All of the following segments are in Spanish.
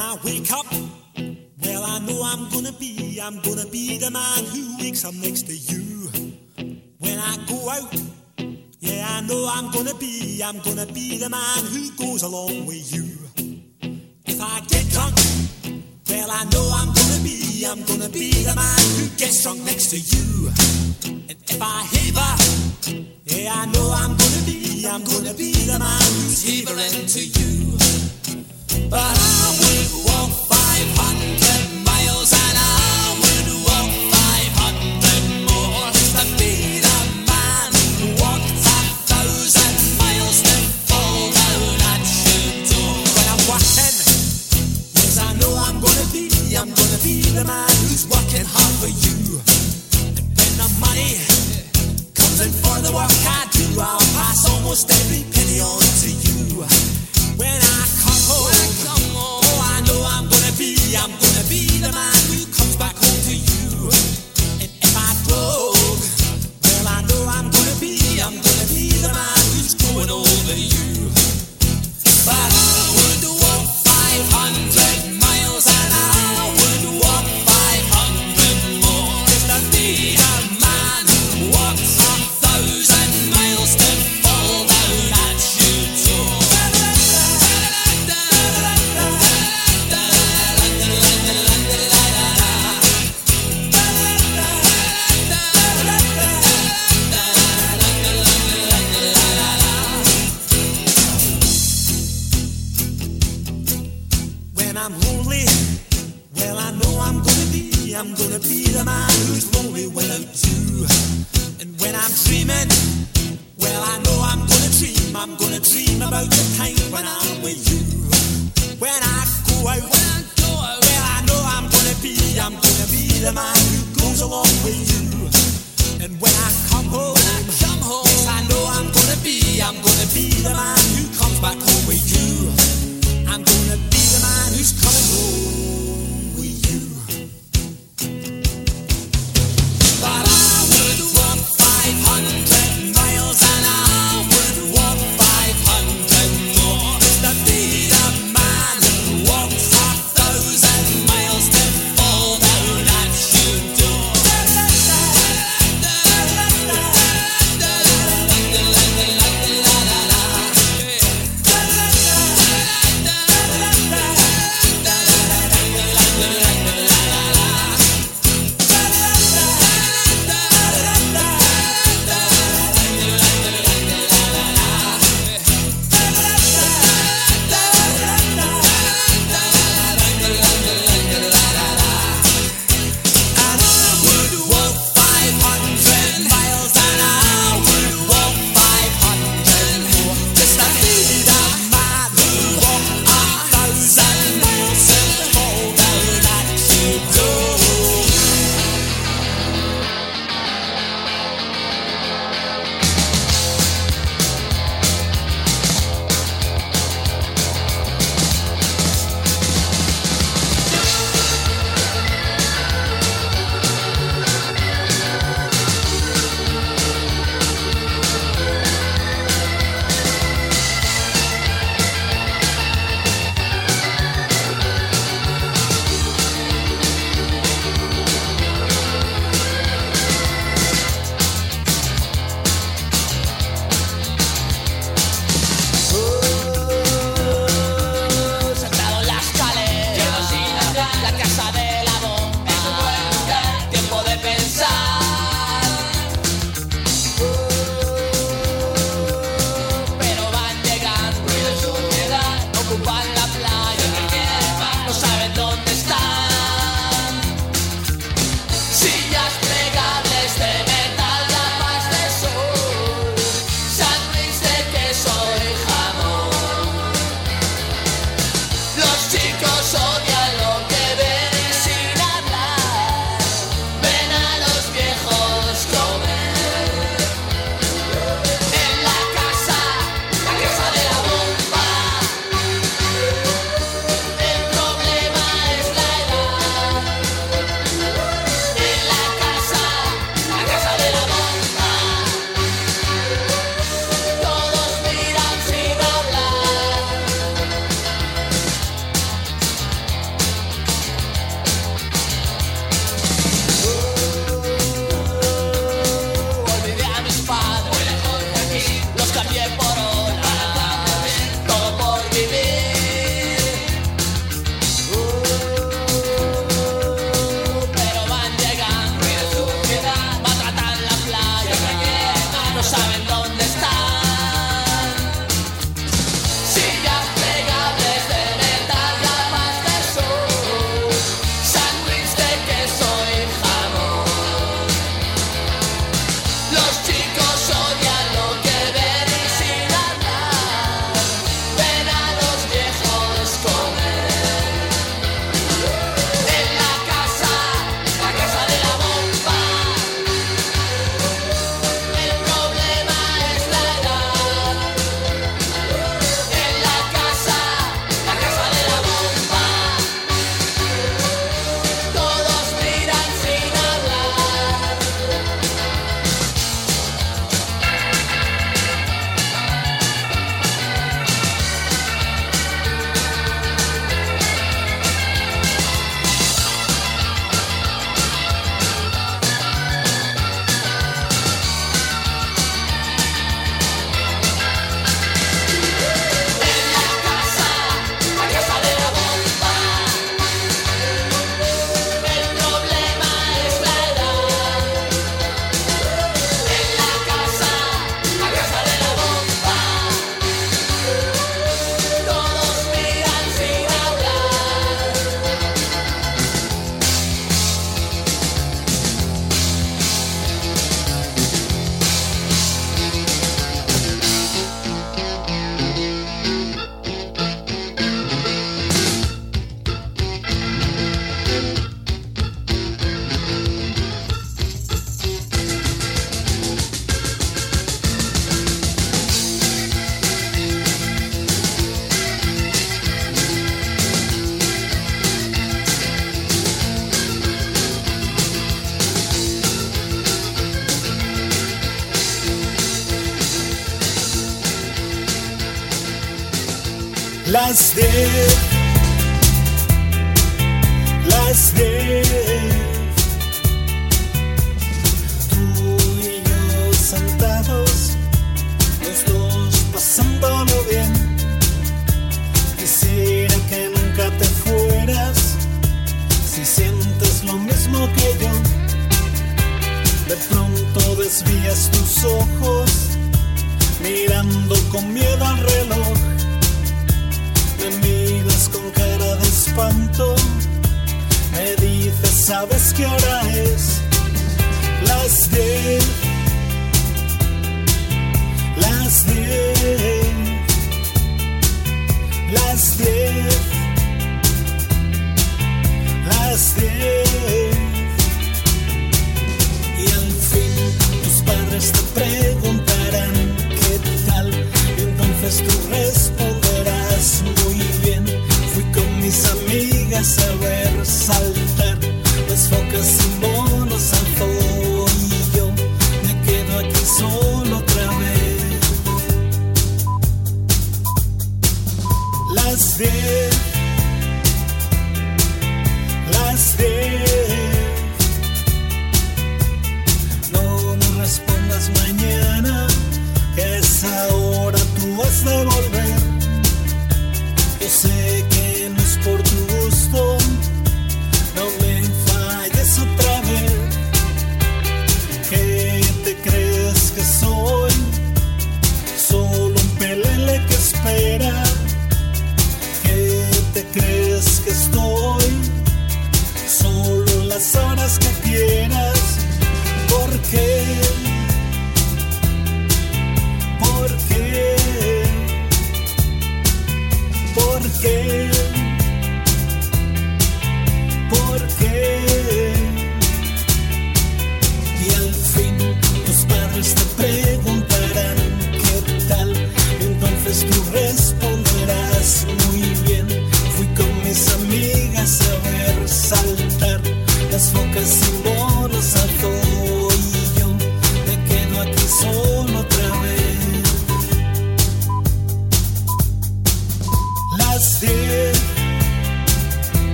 I wake up, well, I know I'm gonna be, I'm gonna be the man who wakes up next to you. When I go out, yeah, I know I'm gonna be, I'm gonna be the man who goes along with you. If I get drunk, well, I know I'm gonna be, I'm gonna be the man who gets drunk next to you. And if I heave, yeah, I know I'm gonna be, I'm gonna be the man who's heaving to you. But I will. Walk 500.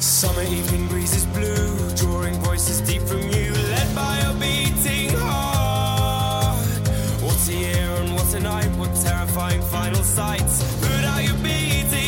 Summer evening breezes blue, drawing voices deep from you, led by a beating heart. What a year and what a night, what terrifying final sights. Put out your beating.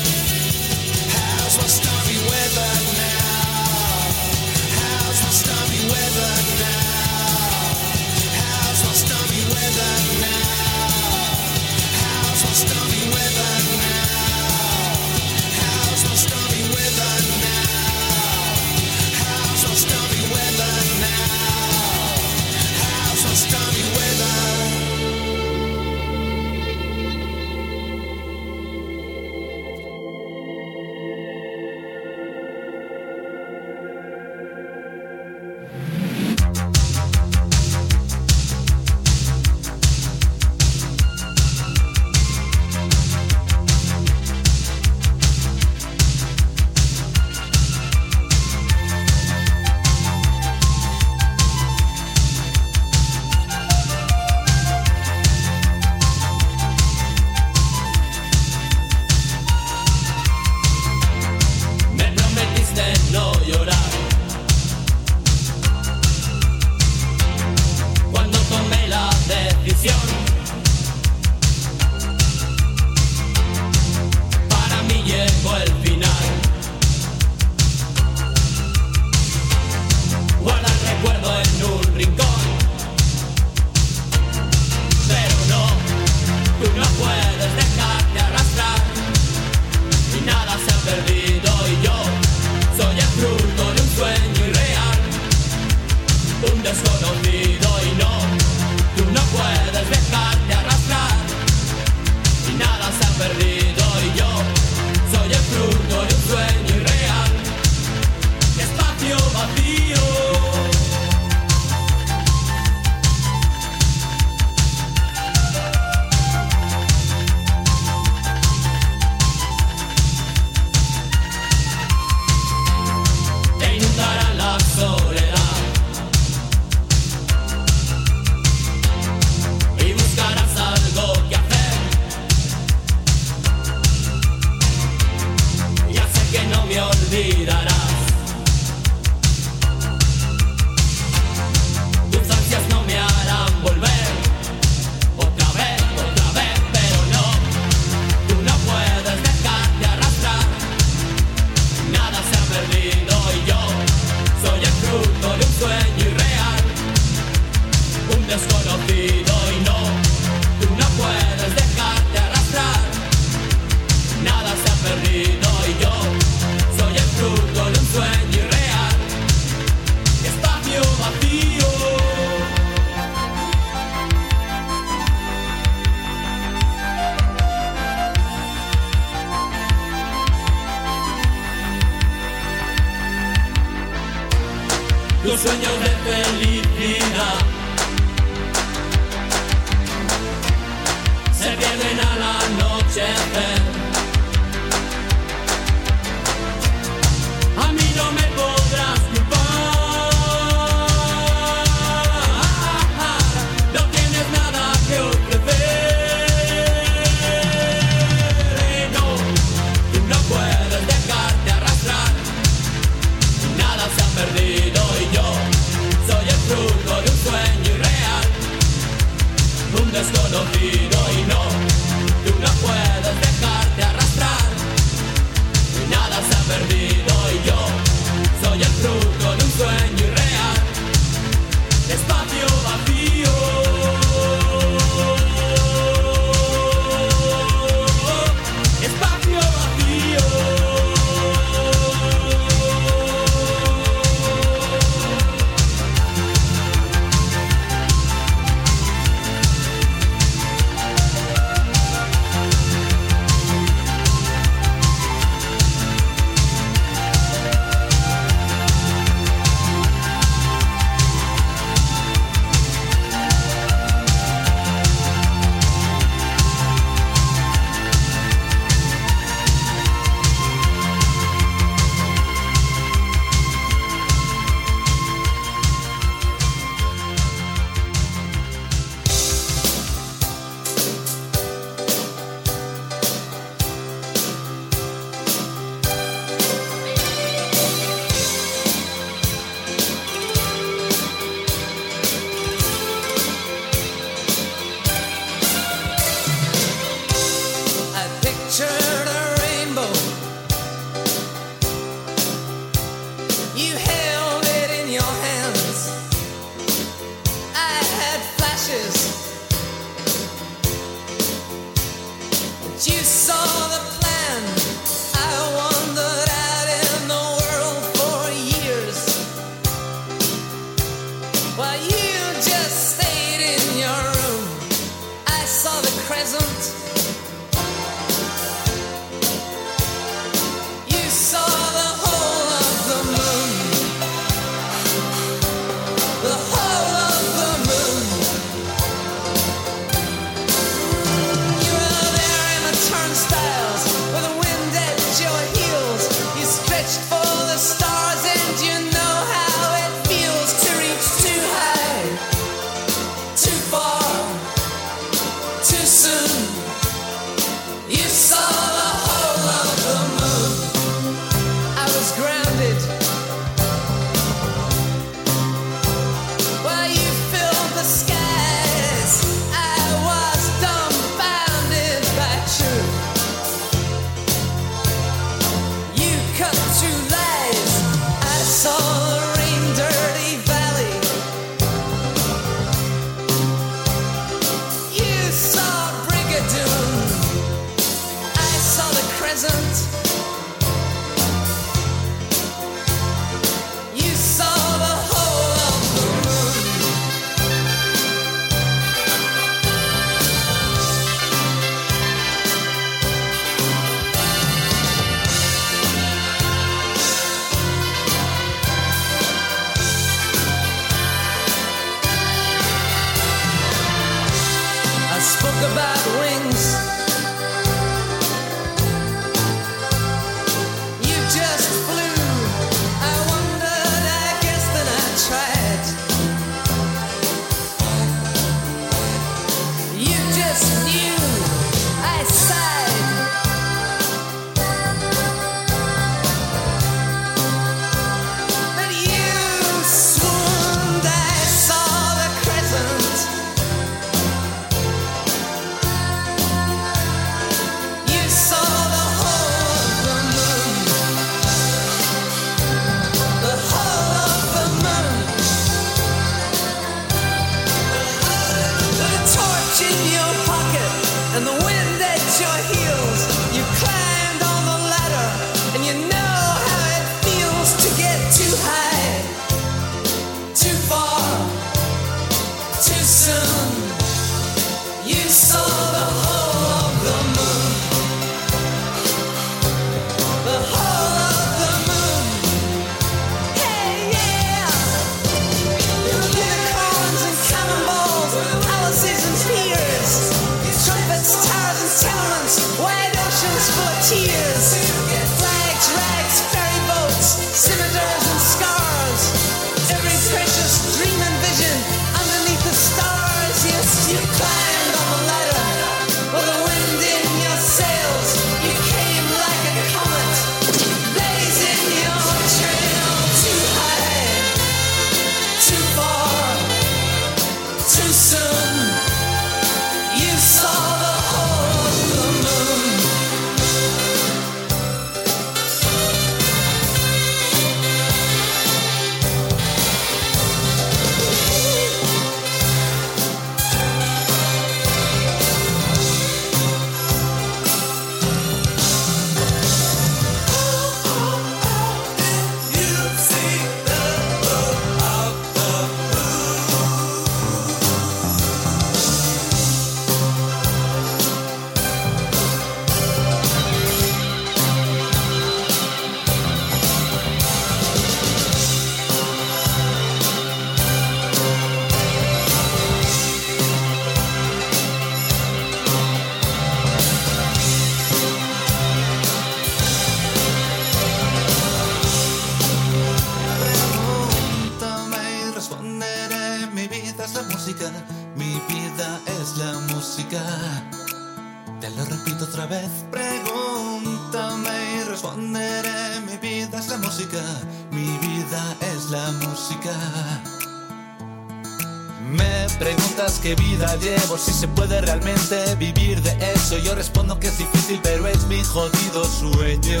Sueño.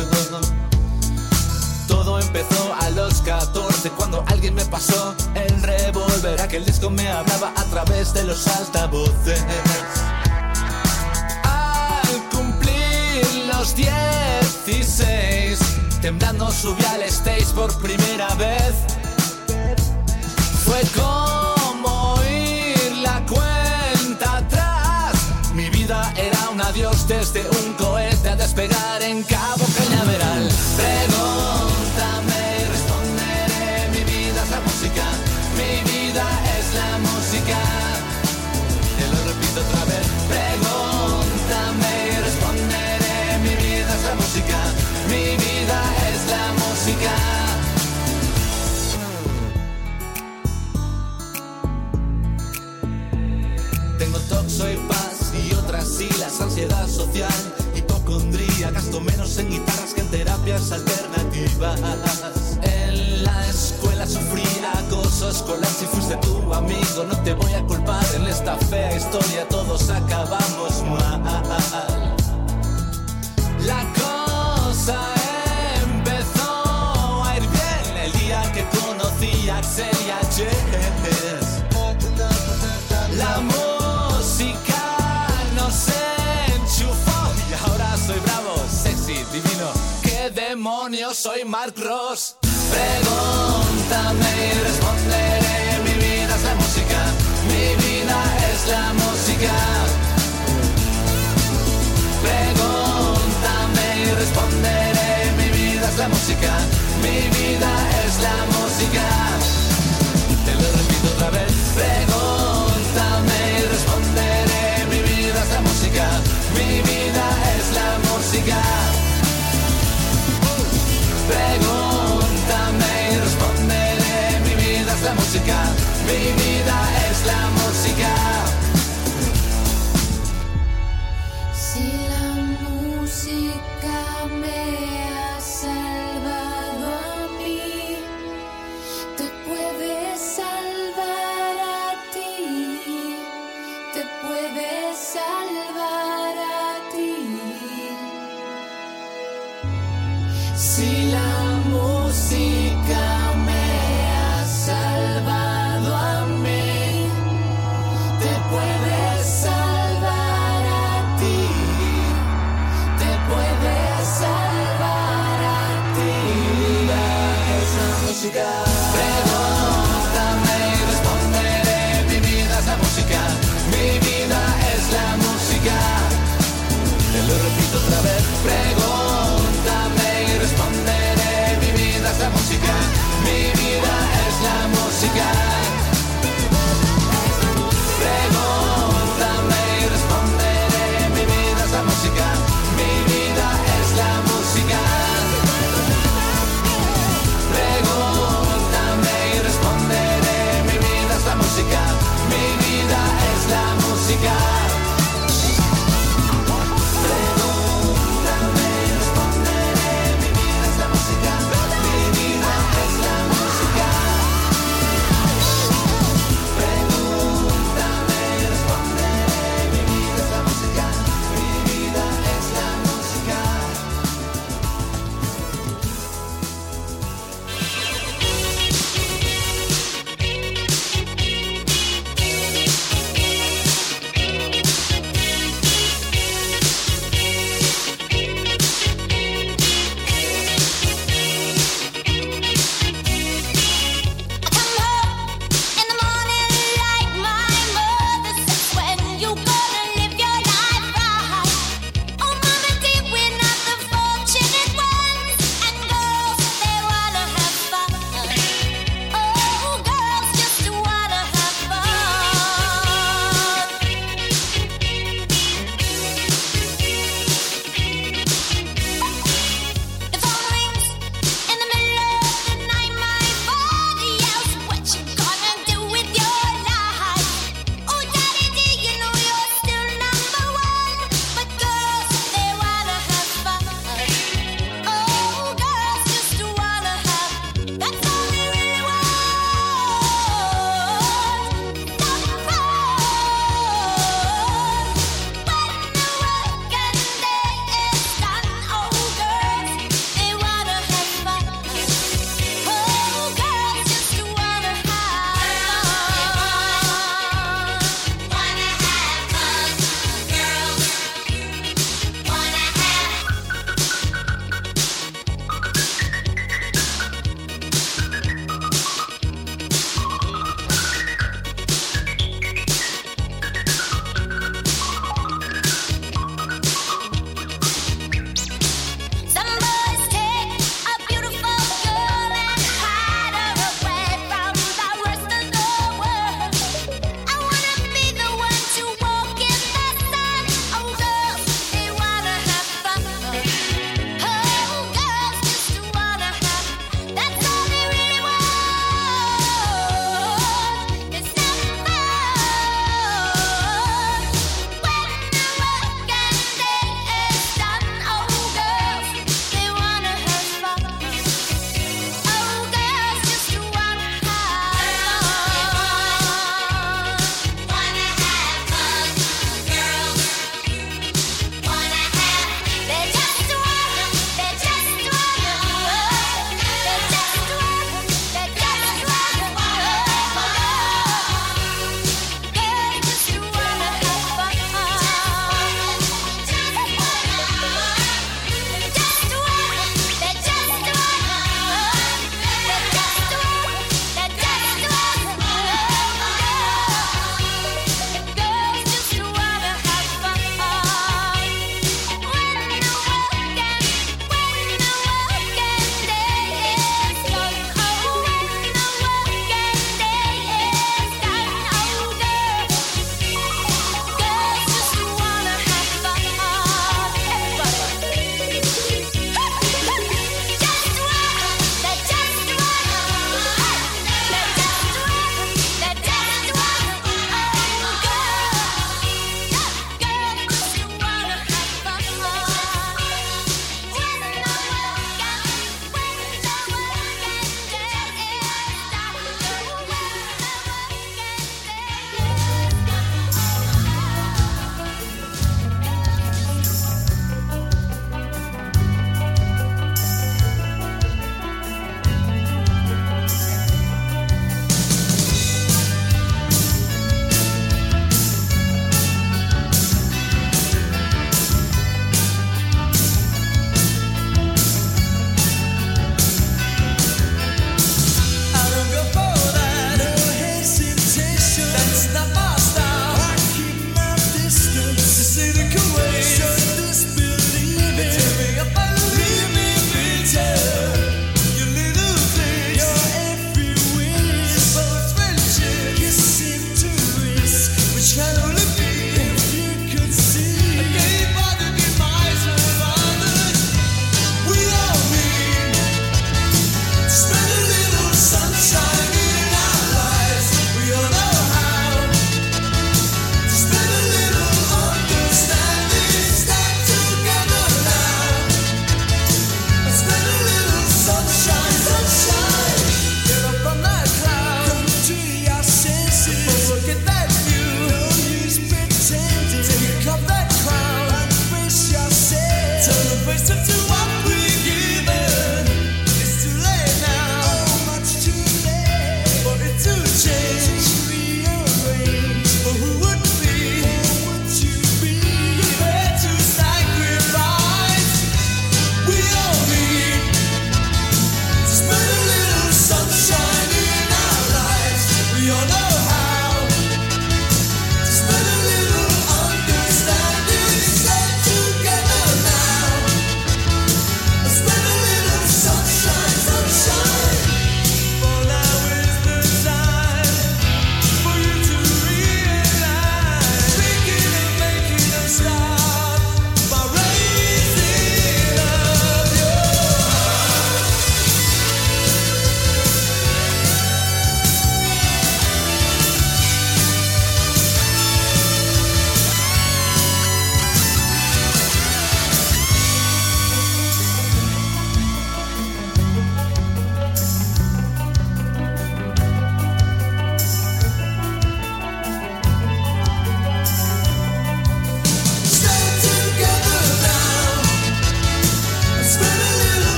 Todo empezó a los 14 cuando alguien me pasó el revólver. Aquel disco me hablaba a través de los altavoces. Al cumplir los 16, temblando subí al stage por primera vez. Fue como En la escuela sufrí acoso escolar, si fuiste tu amigo no te voy a culpar, en esta fea historia todos acabamos mal. La cosa empezó a ir bien el día que conocí a Axel y Jess. La música nos enchufó y ahora soy bravo, sexy, divino. ¿Qué demonios soy Mark Ross? Pregúntame y responderé. Mi vida es la música, mi vida es la música. Pregúntame y responderé. Mi vida es la música, mi vida es baby.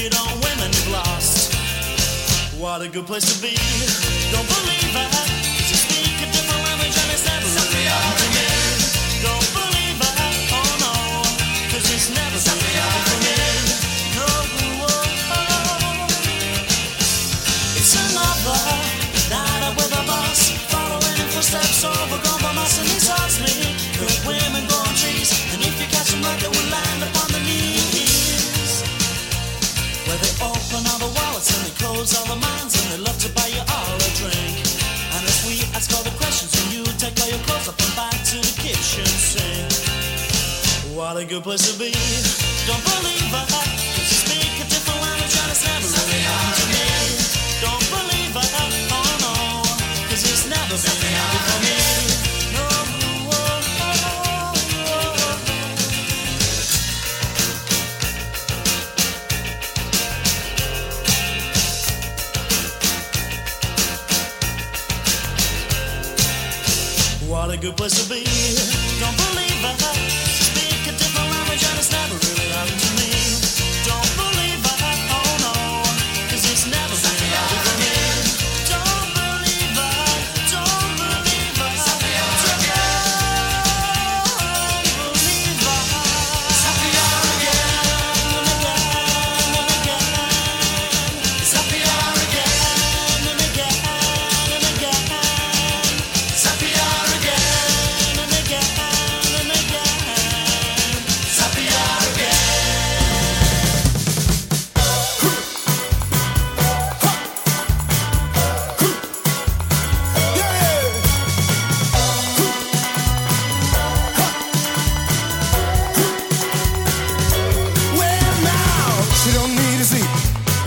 wicked on women lost. What a good place to be. Don't believe. a good place to be.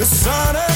The sun is.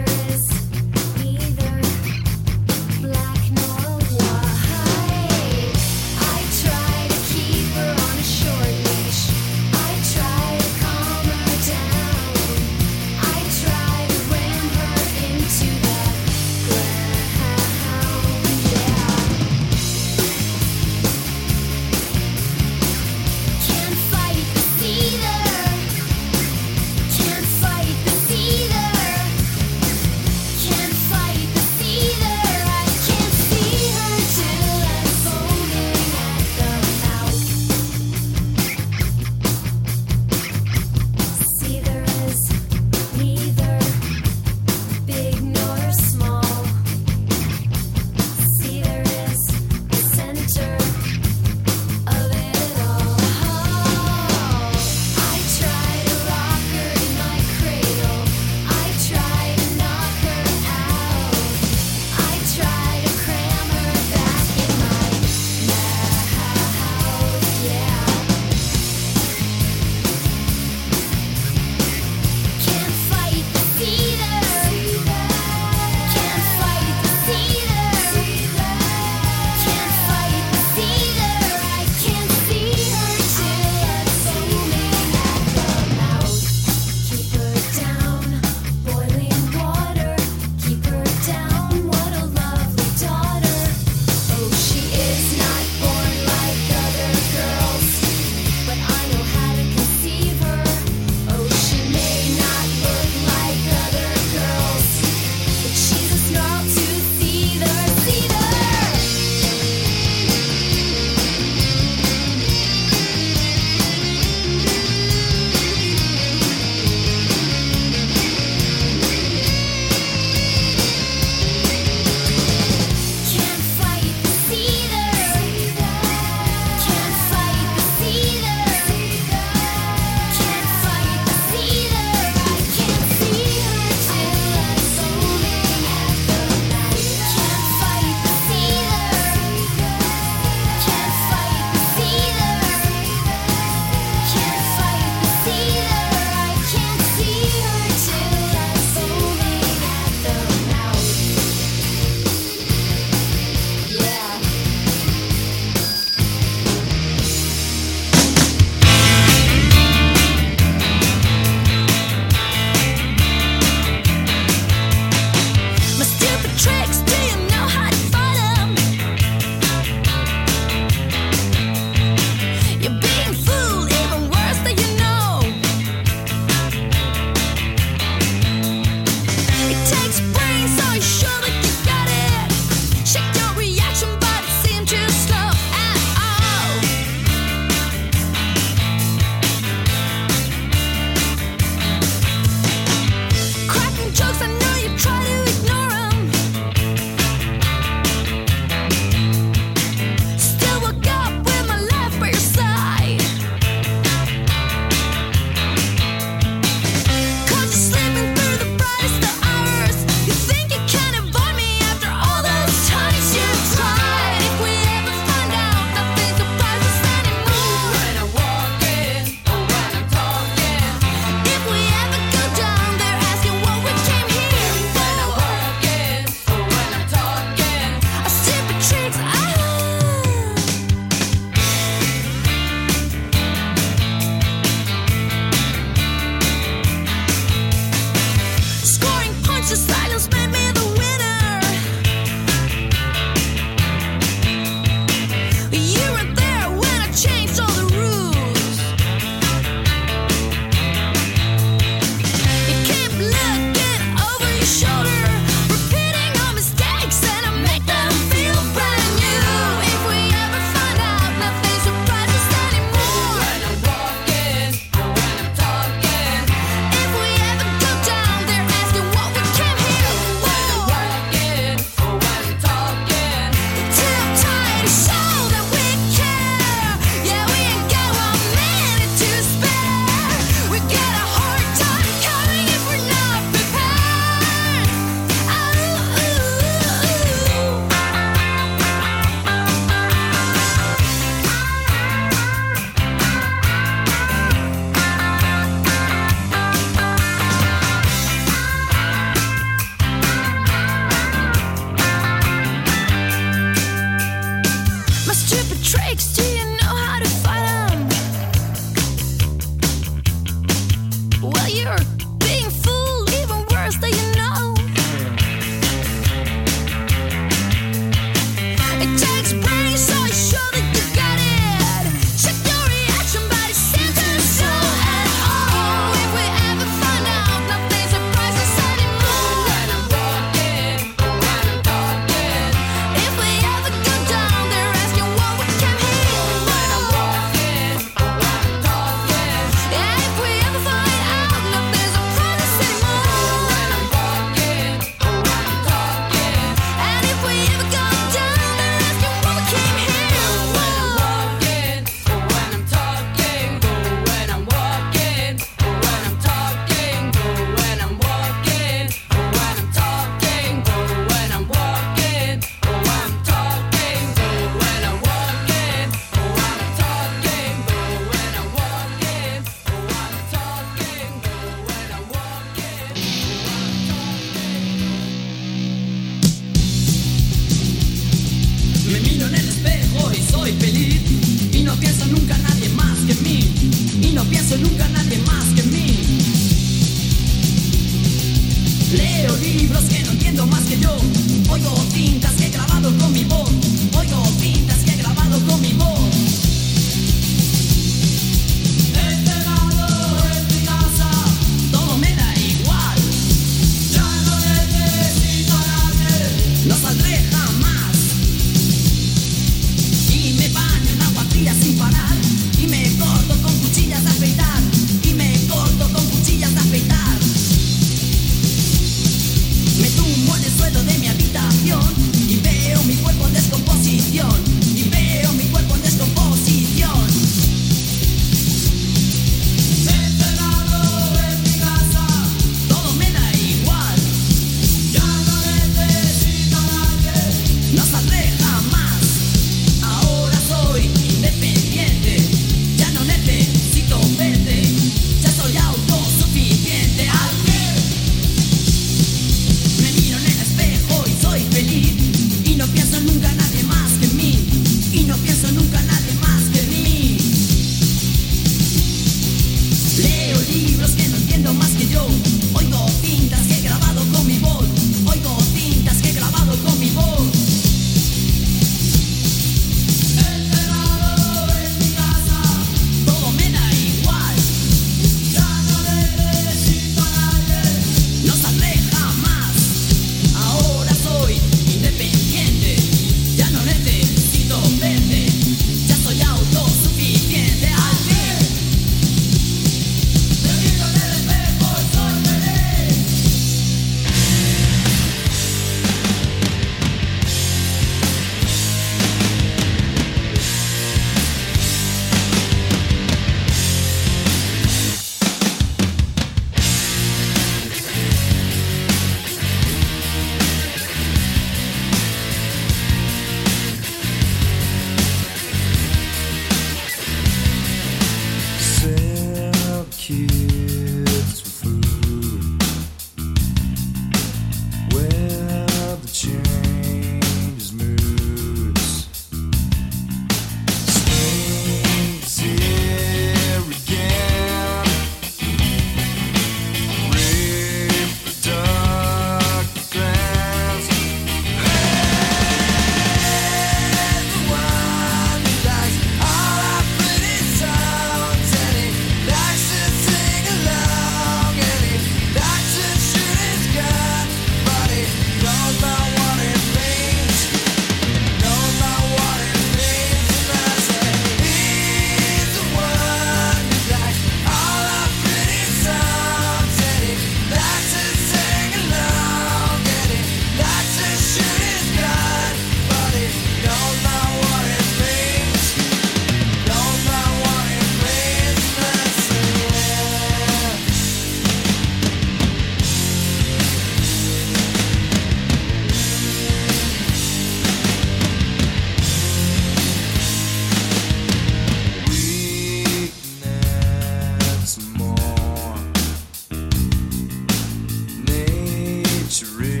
It's real.